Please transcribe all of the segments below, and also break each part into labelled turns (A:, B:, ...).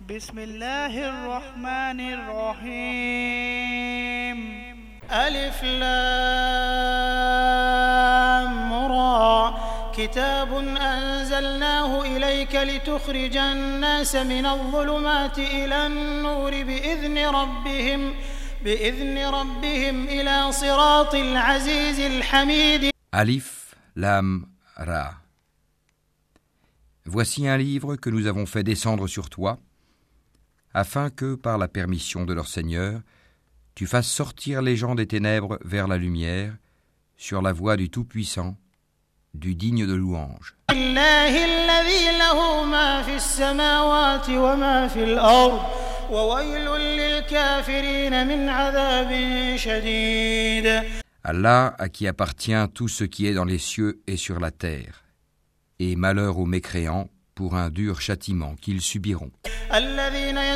A: بسم الله الرحمن الرحيم.
B: ألف لام را. كتاب أنزلناه إليك لتخرج الناس من الظلمات إلى النور بإذن ربهم بإذن ربهم إلى صراط العزيز الحميد.
C: Alif, Lam, Ra. Voici un livre que nous avons fait descendre sur toi, afin que, par la permission de leur Seigneur, tu fasses sortir les gens des ténèbres vers la lumière, sur la voie du Tout-Puissant, du digne de louange. Allah à qui appartient tout ce qui est dans les cieux et sur la terre, et malheur aux mécréants pour un dur châtiment qu'ils subiront.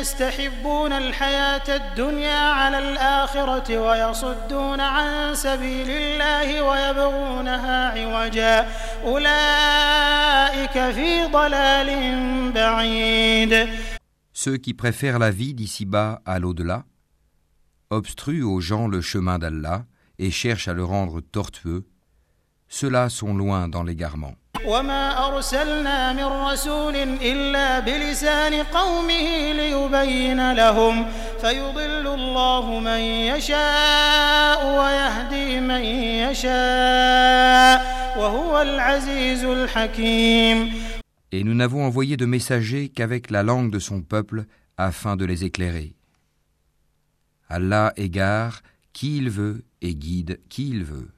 B: الذين يستحبون الحياة الدنيا على الآخرة ويصدون عن سبيل الله ويبغونها عوجا أولئك في ضلال بعيد
C: Ceux qui préfèrent la vie d'ici-bas à l'au-delà, obstruent aux gens le chemin d'Allah et cherchent à le rendre tortueux, ceux-là sont loin dans l'égarement.
B: وما أرسلنا من رسول إلا بلسان قومه ليبين لهم فيضل الله من يشاء ويهدي من يشاء وهو العزيز الحكيم
C: Et nous n'avons envoyé de messagers qu'avec la langue de son peuple afin de les éclairer. Allah égare qui il veut et guide qui il veut.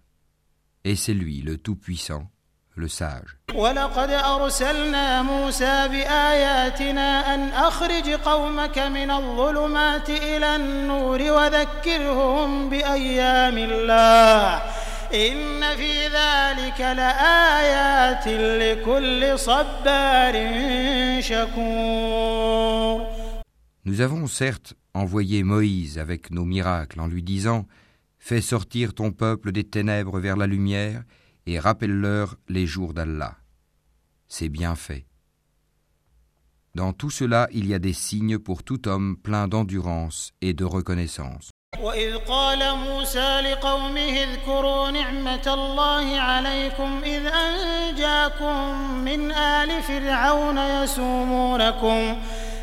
C: Et c'est lui le Tout-Puissant, le sage. Nous avons certes envoyé Moïse avec nos miracles en lui disant Fais sortir ton peuple des ténèbres vers la lumière et rappelle-leur les jours d'Allah. C'est bien fait. Dans tout cela, il y a des signes pour tout homme plein d'endurance et de reconnaissance.
B: وإذ قال موسى لقومه اذكروا نعمة الله عليكم إذ أنجاكم من آل فرعون يسومونكم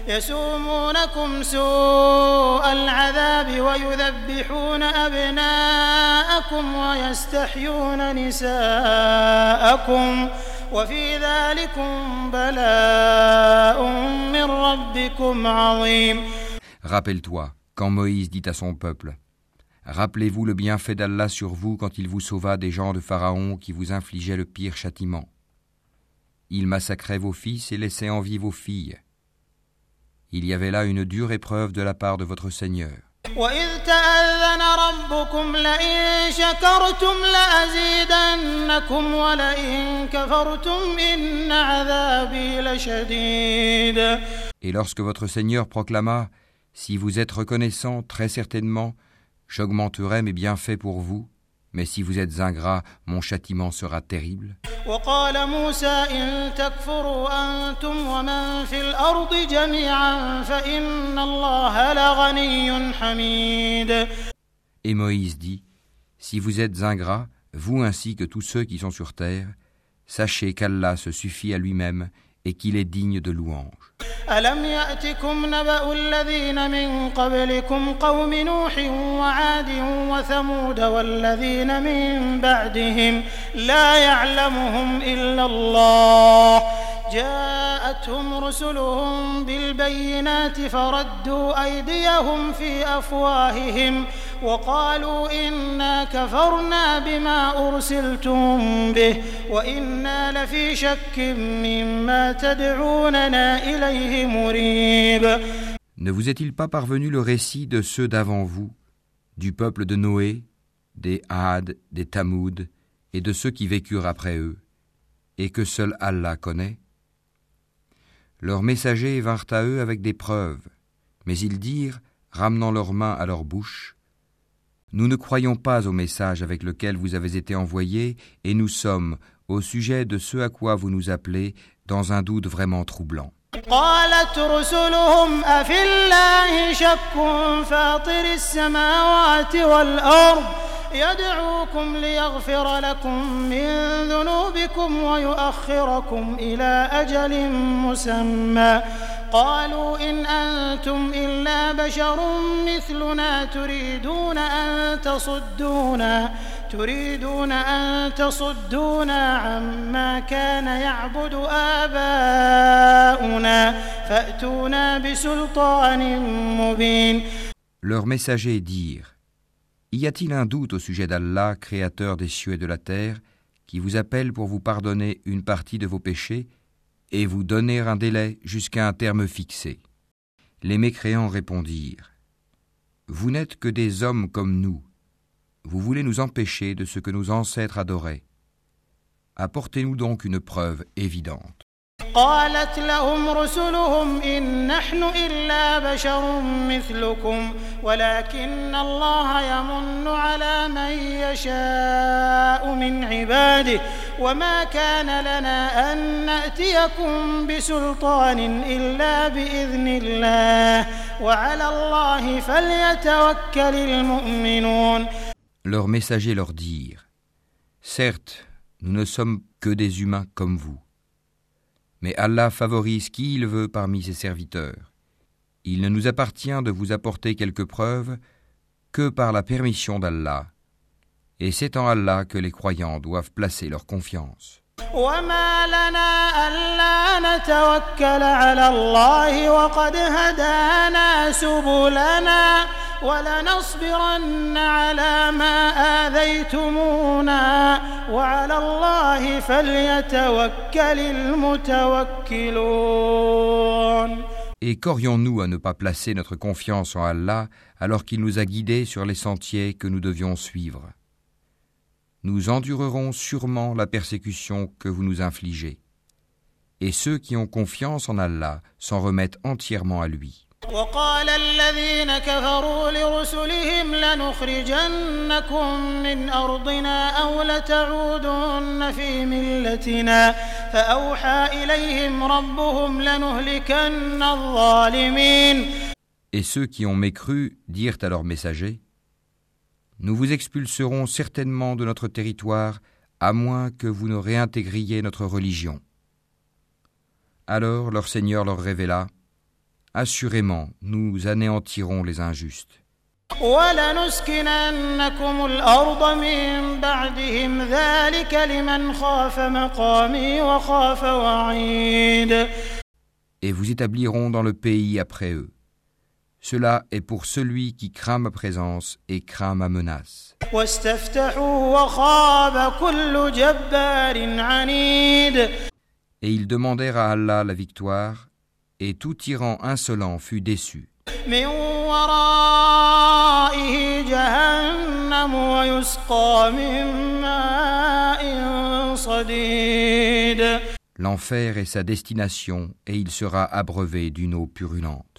B: يسومونكم سوء العذاب ويذبحون أبناءكم ويستحيون نساءكم وفي ذلكم بلاء من ربكم عظيم
C: Rappelle-toi, quand Moïse dit à son peuple Rappelez-vous le bienfait d'Allah sur vous quand il vous sauva des gens de Pharaon qui vous infligeaient le pire châtiment. Il massacrait vos fils et laissait en vie vos filles. Il y avait là une dure épreuve de la part de votre Seigneur. Et lorsque votre Seigneur proclama Si vous êtes reconnaissant, très certainement, j'augmenterai mes bienfaits pour vous, mais si vous êtes ingrat, mon châtiment sera terrible.
B: وقال موسى إن تكفروا أنتم ومن في الأرض جميعا فإن الله لغني حميد
C: Et Moïse dit Si vous êtes ingrats, vous ainsi que tous ceux qui sont sur terre, sachez qu'Allah se suffit à lui-même et qu'il est digne de louange.
B: ألم يأتكم نبأ الذين من قبلكم قوم نوح وعاد وثمود والذين من بعدهم لا يعلمهم إلا الله جاءتهم رسلهم بالبينات فردوا أيديهم في أفواههم وقالوا إنا كفرنا بما أرسلتم به وإنا لفي شك مما تدعوننا إليه مريب
C: Ne vous est-il pas parvenu le récit de ceux d'avant vous, du peuple de Noé, des Had, des Tamoud, et de ceux qui vécurent après eux, et que seul Allah connaît Leurs messagers vinrent à eux avec des preuves, mais ils dirent, ramenant leurs mains à leur bouche, Nous ne croyons pas au message avec lequel vous avez été envoyés, et nous sommes, au sujet de ce à quoi vous nous appelez, dans un doute vraiment troublant.
B: قالت رسلهم أفي الله شك فاطر السماوات والأرض يدعوكم ليغفر لكم من ذنوبكم ويؤخركم إلى أجل مسمى قالوا إن أنتم إلا بشر مثلنا تريدون أن تصدونا تريدون أن تصدونا عما كان يعبد آباؤنا فأتونا بسلطان مبين
C: Leurs messagers dirent Y a-t-il un doute au sujet d'Allah, créateur des cieux et de la terre, qui vous appelle pour vous pardonner une partie de vos péchés et vous donner un délai jusqu'à un terme fixé Les mécréants répondirent Vous n'êtes que des hommes comme nous. Vous voulez nous empêcher de ce que nos ancêtres adoraient. Apportez-nous donc une preuve évidente.
B: قالت لهم رسلهم إن نحن إلا بشر مثلكم ولكن الله يمن على من يشاء من عباده وما كان لنا أن نأتيكم بسلطان إلا بإذن الله وعلى الله فليتوكل المؤمنون
C: Leurs messagers leur dirent Certes, nous ne sommes que des humains comme vous. Mais Allah favorise qui il veut parmi ses serviteurs. Il ne nous appartient de vous apporter quelques preuves que par la permission d'Allah. Et c'est en Allah que les croyants doivent placer leur confiance.
B: وما لنا ألا نتوكل على الله وقد هدانا سبلنا ولنصبرن على ما آذيتمونا وعلى الله فليتوكل المتوكلون
C: Et qu'aurions-nous à ne pas placer notre confiance en Allah alors qu'il nous a guidés sur les sentiers que nous devions suivre Nous endurerons sûrement la persécution que vous nous infligez. Et ceux qui ont confiance en Allah s'en remettent entièrement à lui.
B: وقال الذين كفروا لرسلهم لنخرجنكم من أرضنا أو لتعودن في ملتنا فأوحى إليهم ربهم لنهلكن الظالمين
C: Et ceux qui ont mécru dirent à leurs messagers Nous vous expulserons certainement de notre territoire à moins que vous ne réintégriez notre religion. Alors leur Seigneur leur révéla Assurément, nous anéantirons les injustes. Et vous établirons dans le pays après eux. Cela est pour celui qui craint ma présence et craint ma menace. Et ils demandèrent à Allah la victoire et tout tyran insolent fut déçu. L'enfer est sa destination et il sera abreuvé d'une eau purulente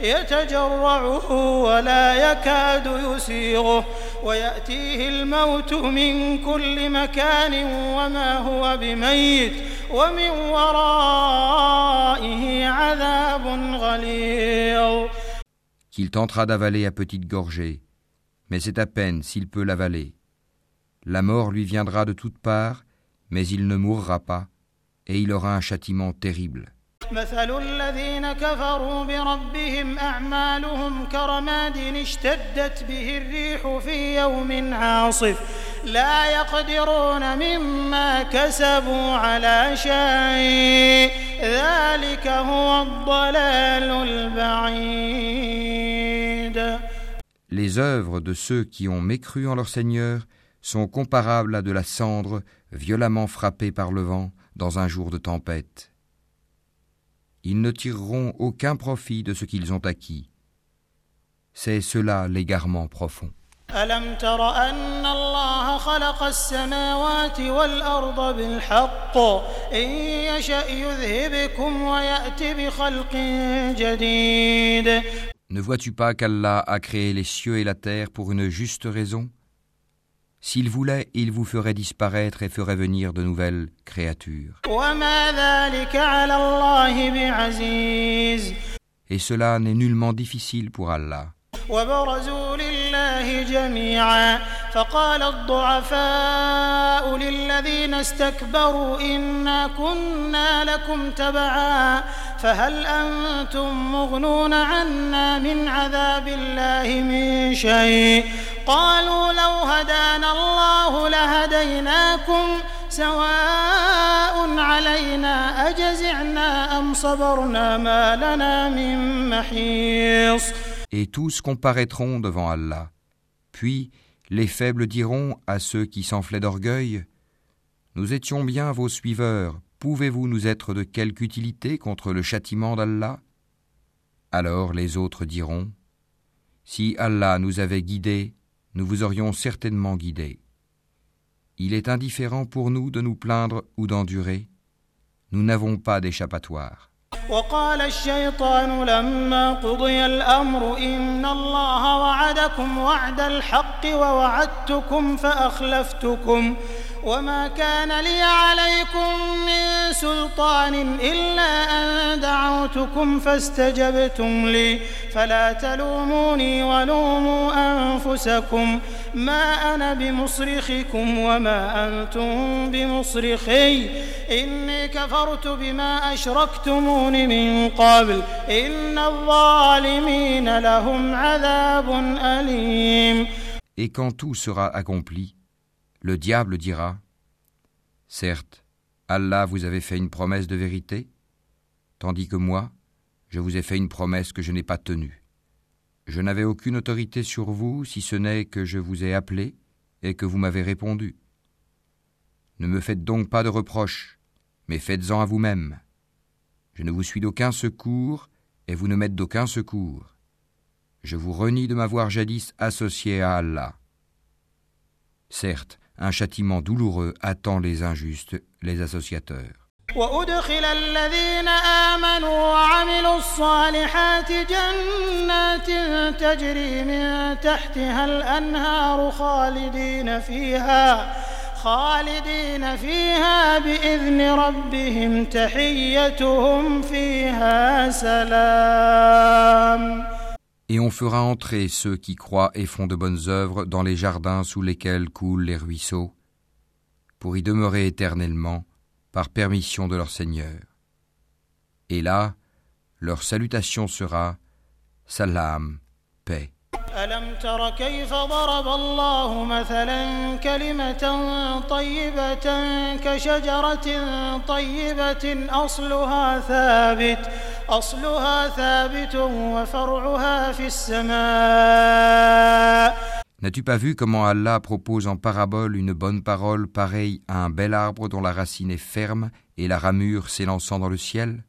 B: يتجرعه ولا يكاد يسيغه ويأتيه الموت من كل مكان وما هو بميت ومن ورائه عذاب غليظ
C: Qu'il tentera d'avaler à petite gorgée, mais c'est à peine s'il peut l'avaler. La mort lui viendra de toutes parts, mais il ne mourra pas, et il aura un châtiment terrible.
B: مثل الذين كفروا بربهم أعمالهم كرماد اشتدت به الريح في يوم عاصف لا يقدرون مما كسبوا على شيء ذلك هو الضلال البعيد
C: Les œuvres de ceux qui ont mécru en leur Seigneur sont comparables à de la cendre violemment frappée par le vent dans un jour de tempête. Ils ne tireront aucun profit de ce qu'ils ont acquis. C'est cela l'égarement profond.
B: ألم تر أن الله خلق السماوات والأرض بالحق إن يشأ يذهبكم ويأت بخلق جديد
C: Ne vois-tu pas qu'Allah a créé les cieux et la terre pour une juste raison S'il voulait, il vous ferait disparaître et ferait venir de nouvelles créatures. Et cela n'est nullement difficile pour Allah.
B: وبرزوا لله جميعا. فقال الضعفاء للذين استكبروا إنا كنا لكم تبعا. فهل أنتم مغنون عنا من عذاب الله من شيء؟ قالوا لو هدانا الله لهديناكم. سواء علينا أجزعنا أم صبرنا ما لنا من محيص.
C: Et tous comparaîtront devant Allah. Puis les faibles diront à ceux qui s'enflaient d'orgueil Nous étions bien vos suiveurs, pouvez-vous nous être de quelque utilité contre le châtiment d'Allah? Alors les autres diront Si Allah nous avait guidés, nous vous aurions certainement guidés. Il est indifférent pour nous de nous plaindre ou d'endurer. Nous n'avons pas d'échappatoire.
B: وقال الشيطان لما قضي الأمر إن الله وعدكم وعد الحق ووعدتكم فأخلفتكم وما كان لي عليكم من سلطان إلا أن دعوتكم فاستجبتم لي فلا تلوموني ولوموا أنفسكم ما أنا بمصرخكم وما أنتم بمصرخي إني كفرت بما أشركتمون من قبل إن الظالمين لهم عذاب أليم
C: Et quand tout sera accompli, le diable dira Certes, Allah vous avait fait une promesse de vérité, tandis que moi, je vous ai fait une promesse que je n'ai pas tenue. Je n'avais aucune autorité sur vous si ce n'est que je vous ai appelé et que vous m'avez répondu. Ne me faites donc pas de reproches, mais faites-en à vous-même. Je ne vous suis d'aucun secours et vous ne m'êtes d'aucun secours. Je vous renie de m'avoir jadis associé à Allah. Certes, un châtiment douloureux attend les injustes, les associateurs.
B: وأدخل الذين آمنوا وعملوا الصالحات جنات تجري من تحتها الأنهار خالدين فيها خالدين فيها بإذن ربهم تحيتهم فيها سلام
C: Et on fera entrer ceux qui croient et font de bonnes œuvres dans les jardins sous lesquels coulent les ruisseaux, pour y demeurer éternellement, par permission de leur Seigneur. Et là, leur salutation sera Salam, paix.
B: ألم تر كيف ضرب الله مثلا كلمة طيبة كشجرة طيبة؟ أصلها ثابت أصلها ثابت وفرعها في السماء.
C: N'as-tu pas vu comment Allah propose en parabole une bonne parole pareille à un bel arbre dont la racine est ferme et la ramure s'élançant dans le ciel?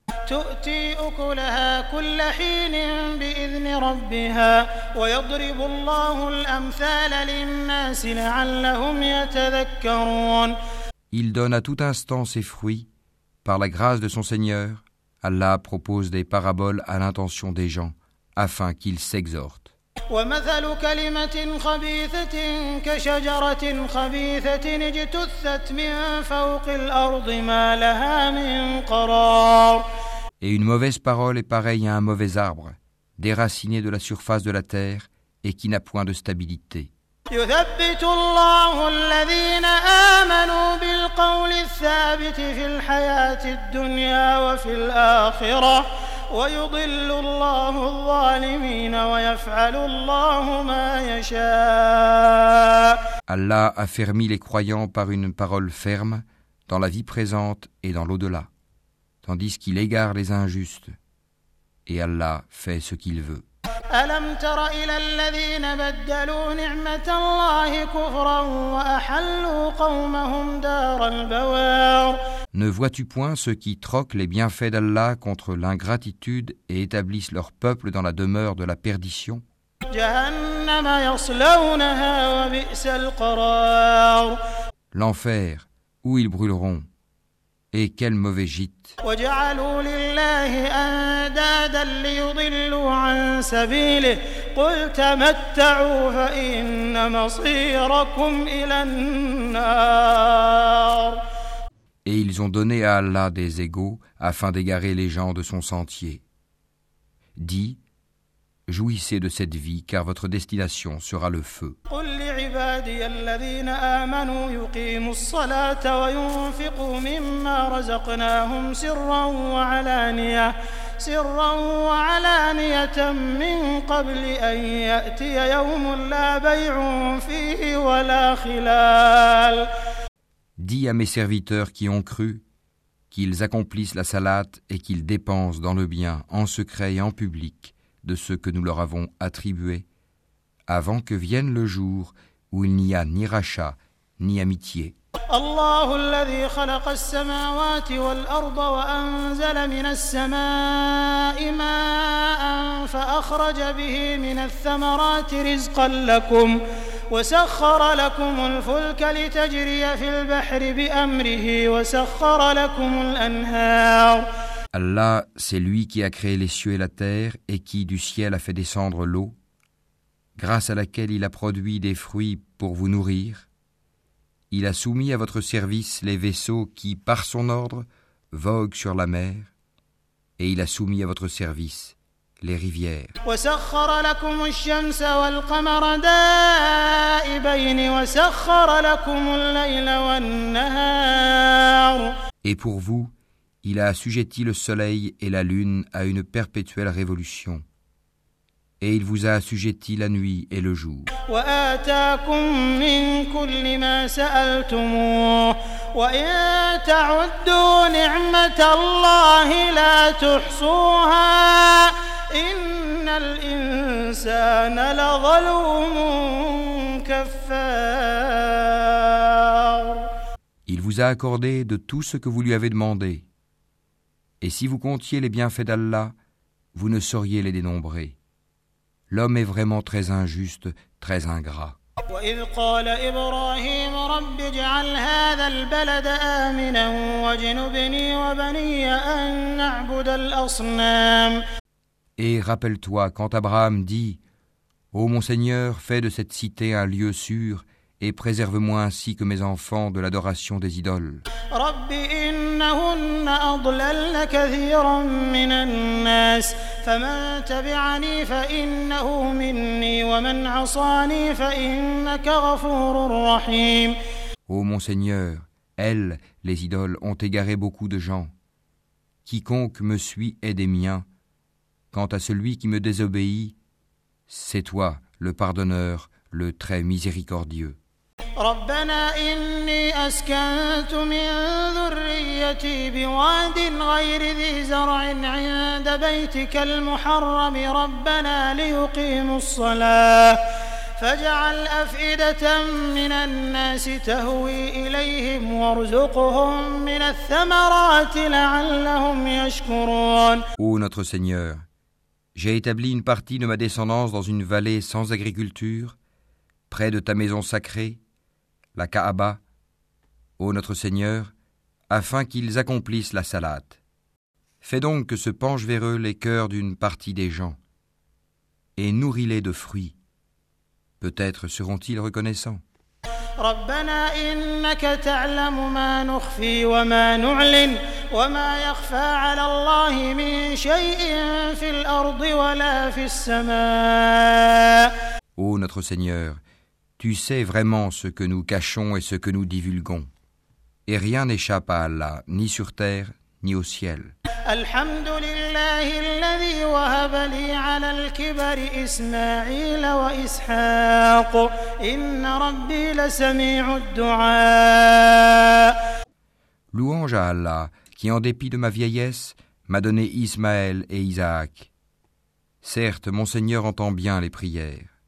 C: Il donne à tout instant ses fruits. Par la grâce de son Seigneur, Allah propose des paraboles à l'intention des gens, afin qu'ils s'exhortent.
B: ومثل كلمة خبيثة كشجرة خبيثة اجتثت من فوق الأرض ما لها من قرار
C: Et une mauvaise parole est pareille à un mauvais arbre, déraciné de la surface de la terre et qui n'a point de stabilité.
B: يثبت الله الذين آمنوا بالقول الثابت في الحياة الدنيا وفي الآخرة ويضل الله الظالمين ويفعل الله ما يشاء
C: Allah a fermi les croyants par une parole ferme dans la vie présente et dans l'au-delà, tandis qu'il égare les injustes. Et Allah fait ce qu'il veut.
B: ألم تر إلى الذين بدلوا نعمة الله كفرا وأحلوا قومهم دار البوار
C: Ne vois-tu point ceux qui troquent les bienfaits d'Allah contre l'ingratitude et établissent leur peuple dans la demeure de la perdition
B: جهنم يصلونها وبئس القرار
C: L'enfer, où ils brûleront. et quel mauvais gîte. Et ils ont donné à Allah des égaux afin d'égarer les gens de son sentier. Jouissez de cette vie car votre destination sera le feu. Dis à mes serviteurs qui ont cru qu'ils accomplissent la salate et qu'ils dépensent dans le bien en secret et en public de ce que nous leur avons attribué, avant que vienne le jour où il n'y a ni rachat ni amitié.
B: الله الذي خلق السماوات والأرض وأنزل من السماء ماء فأخرج به من الثمرات رزقا لكم وسخر لكم الفلك لتجري في البحر بأمره وسخر لكم الأنهار
C: Allah, c'est lui qui a créé les cieux et la terre et qui du ciel a fait descendre l'eau, grâce à laquelle il a produit des fruits pour vous nourrir. Il a soumis à votre service les vaisseaux qui, par son ordre, voguent sur la mer, et il a soumis à votre service les rivières. Et pour vous, il a assujetti le soleil et la lune à une perpétuelle révolution. Et il vous a assujetti la nuit et le jour. Il vous a accordé de tout ce que vous lui avez demandé. Et si vous comptiez les bienfaits d'Allah, vous ne sauriez les dénombrer. L'homme est vraiment très injuste, très ingrat.
B: وإذ قال إبراهيم رب اجعل هذا البلد آمنا واجنبني وبني أن نعبد الأصنام
C: Et rappelle-toi quand Abraham dit Ô mon Seigneur, fais de cette cité un lieu sûr et préserve-moi ainsi que mes enfants de l'adoration des idoles.
B: رب إنهن أضللن كثيرا من الناس فمن تبعني فإنه مني ومن عصاني فإنك غفور رحيم
C: Ô mon Seigneur, elles, les idoles, ont égaré beaucoup de gens. Quiconque me suit est des miens. Quant à celui qui me désobéit, c'est toi, le pardonneur, le très miséricordieux.
B: ربنا إني أسكنت من ذريتي بواد غير ذي زرع عند بيتك المحرم. ربنا ليقيموا الصلاة. فاجعل أفئدة من الناس تهوي إليهم وارزقهم من الثمرات لعلهم يشكرون.
C: Ô notre Seigneur, j'ai établi une partie de ma descendance dans une vallée sans agriculture, près de ta maison sacrée, la Kaaba, ô notre Seigneur, afin qu'ils accomplissent la salate. Fais donc que se penchent vers eux les cœurs d'une partie des gens, et nourris-les de fruits. Peut-être seront-ils reconnaissants.
B: ربنا إنك تعلم ما نخفي وما نعلن وما يخفى على الله من شيء في الأرض ولا في السماء
C: Ô notre Seigneur, tu sais vraiment ce que nous cachons et ce que nous divulguons. Et rien n'échappe à Allah, ni sur terre, ni au ciel. Louange à Allah, qui en dépit de ma vieillesse, m'a donné Ismaël et Isaac. Certes, mon Seigneur entend bien les prières.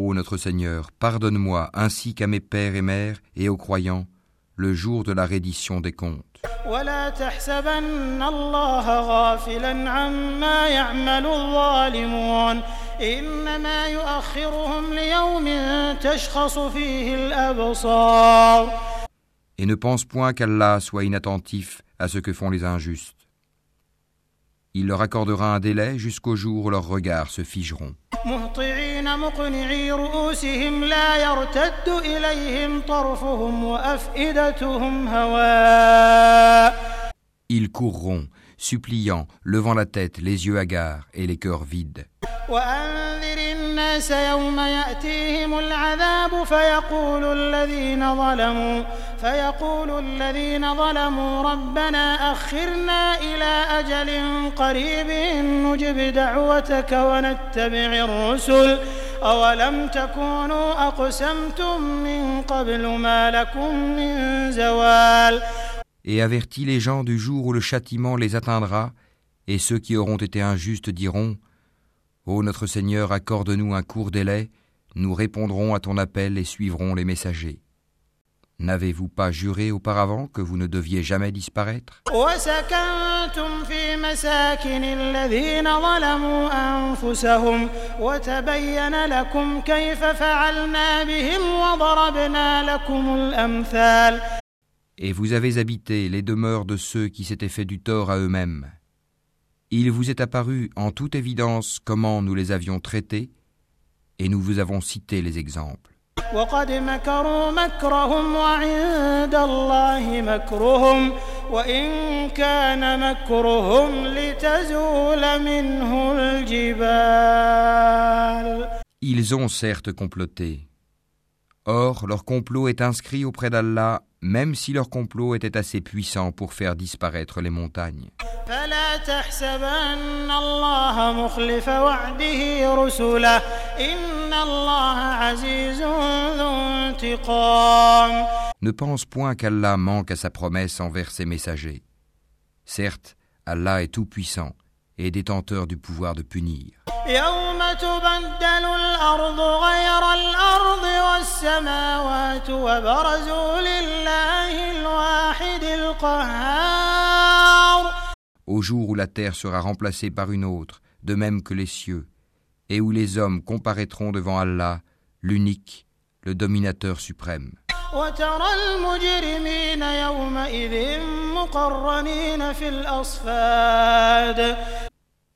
C: Ô notre Seigneur, pardonne-moi ainsi qu'à mes pères et mères et aux croyants le jour de la reddition des comptes. Et ne pense point qu'Allah soit inattentif à ce que font les injustes. Il leur accordera un délai jusqu'au jour où leurs regards se figeront.
B: مهطعين مقنعي رؤوسهم لا يرتد إليهم طرفهم وأفئدتهم هواء.
C: Ils courront, suppliant, levant la tête, les yeux hagards et les cœurs vides.
B: الناس يوم يأتيهم العذاب فيقول الذين ظلموا فيقول الذين ظلموا ربنا أخرنا إلى أجل قريب نجب دعوتك ونتبع الرسل أولم تكونوا أقسمتم من قبل ما لكم من زوال
C: Et avertis les gens du jour où le châtiment les atteindra, et ceux qui auront été injustes diront Ô notre Seigneur, accorde-nous un court délai, nous répondrons à ton appel et suivrons les messagers. N'avez-vous pas juré auparavant que vous ne deviez jamais disparaître
B: وسكنتم في مساكن الذين ظلموا أنفسهم وتبين لكم كيف فعلنا بهم وضربنا لكم الأمثال
C: et vous avez habité les demeures de ceux qui s'étaient fait du tort à eux-mêmes. Il vous est apparu en toute évidence comment nous les avions traités, et nous vous avons cité les exemples. Ils ont certes comploté. Or, leur complot est inscrit auprès d'Allah même si leur complot était assez puissant pour faire disparaître les montagnes. Ne pense point qu'Allah manque à sa promesse envers ses messagers. Certes, Allah est tout-puissant et détenteur du pouvoir de punir. Au jour où la terre sera remplacée par une autre, de même que les cieux, et où les hommes comparaîtront devant Allah, l'unique, le dominateur suprême.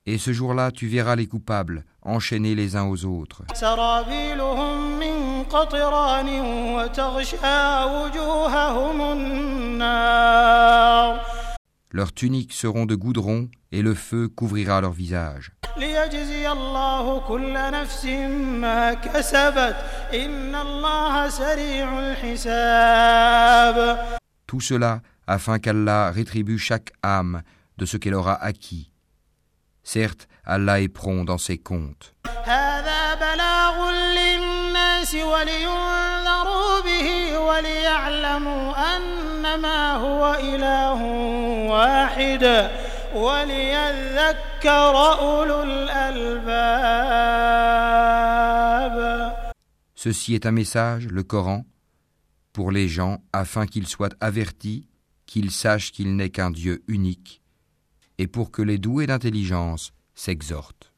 C: Et ce jour-là, tu verras les coupables enchaînés les uns aux autres.
B: سرابيلهم من قطران وتغشى وجوههم النار
C: Leurs tuniques seront de goudron et le feu couvrira leur visage.
B: ليجزي الله كل نفس ما كسبت إن الله سريع الحساب
C: Tout cela afin qu'Allah rétribue chaque âme de ce qu'elle aura acquis. Certes, Allah est prompt dans ses comptes.
B: هذا بلاغ للناس ولينذروا به وليعلموا أنما هو إله واحد وليذكر أولو الألباب
C: Ceci est un message, le Coran, pour les gens afin qu'ils soient avertis, qu'ils sachent qu'il n'est qu'un Dieu unique, et pour que les doués d'intelligence s'exhortent.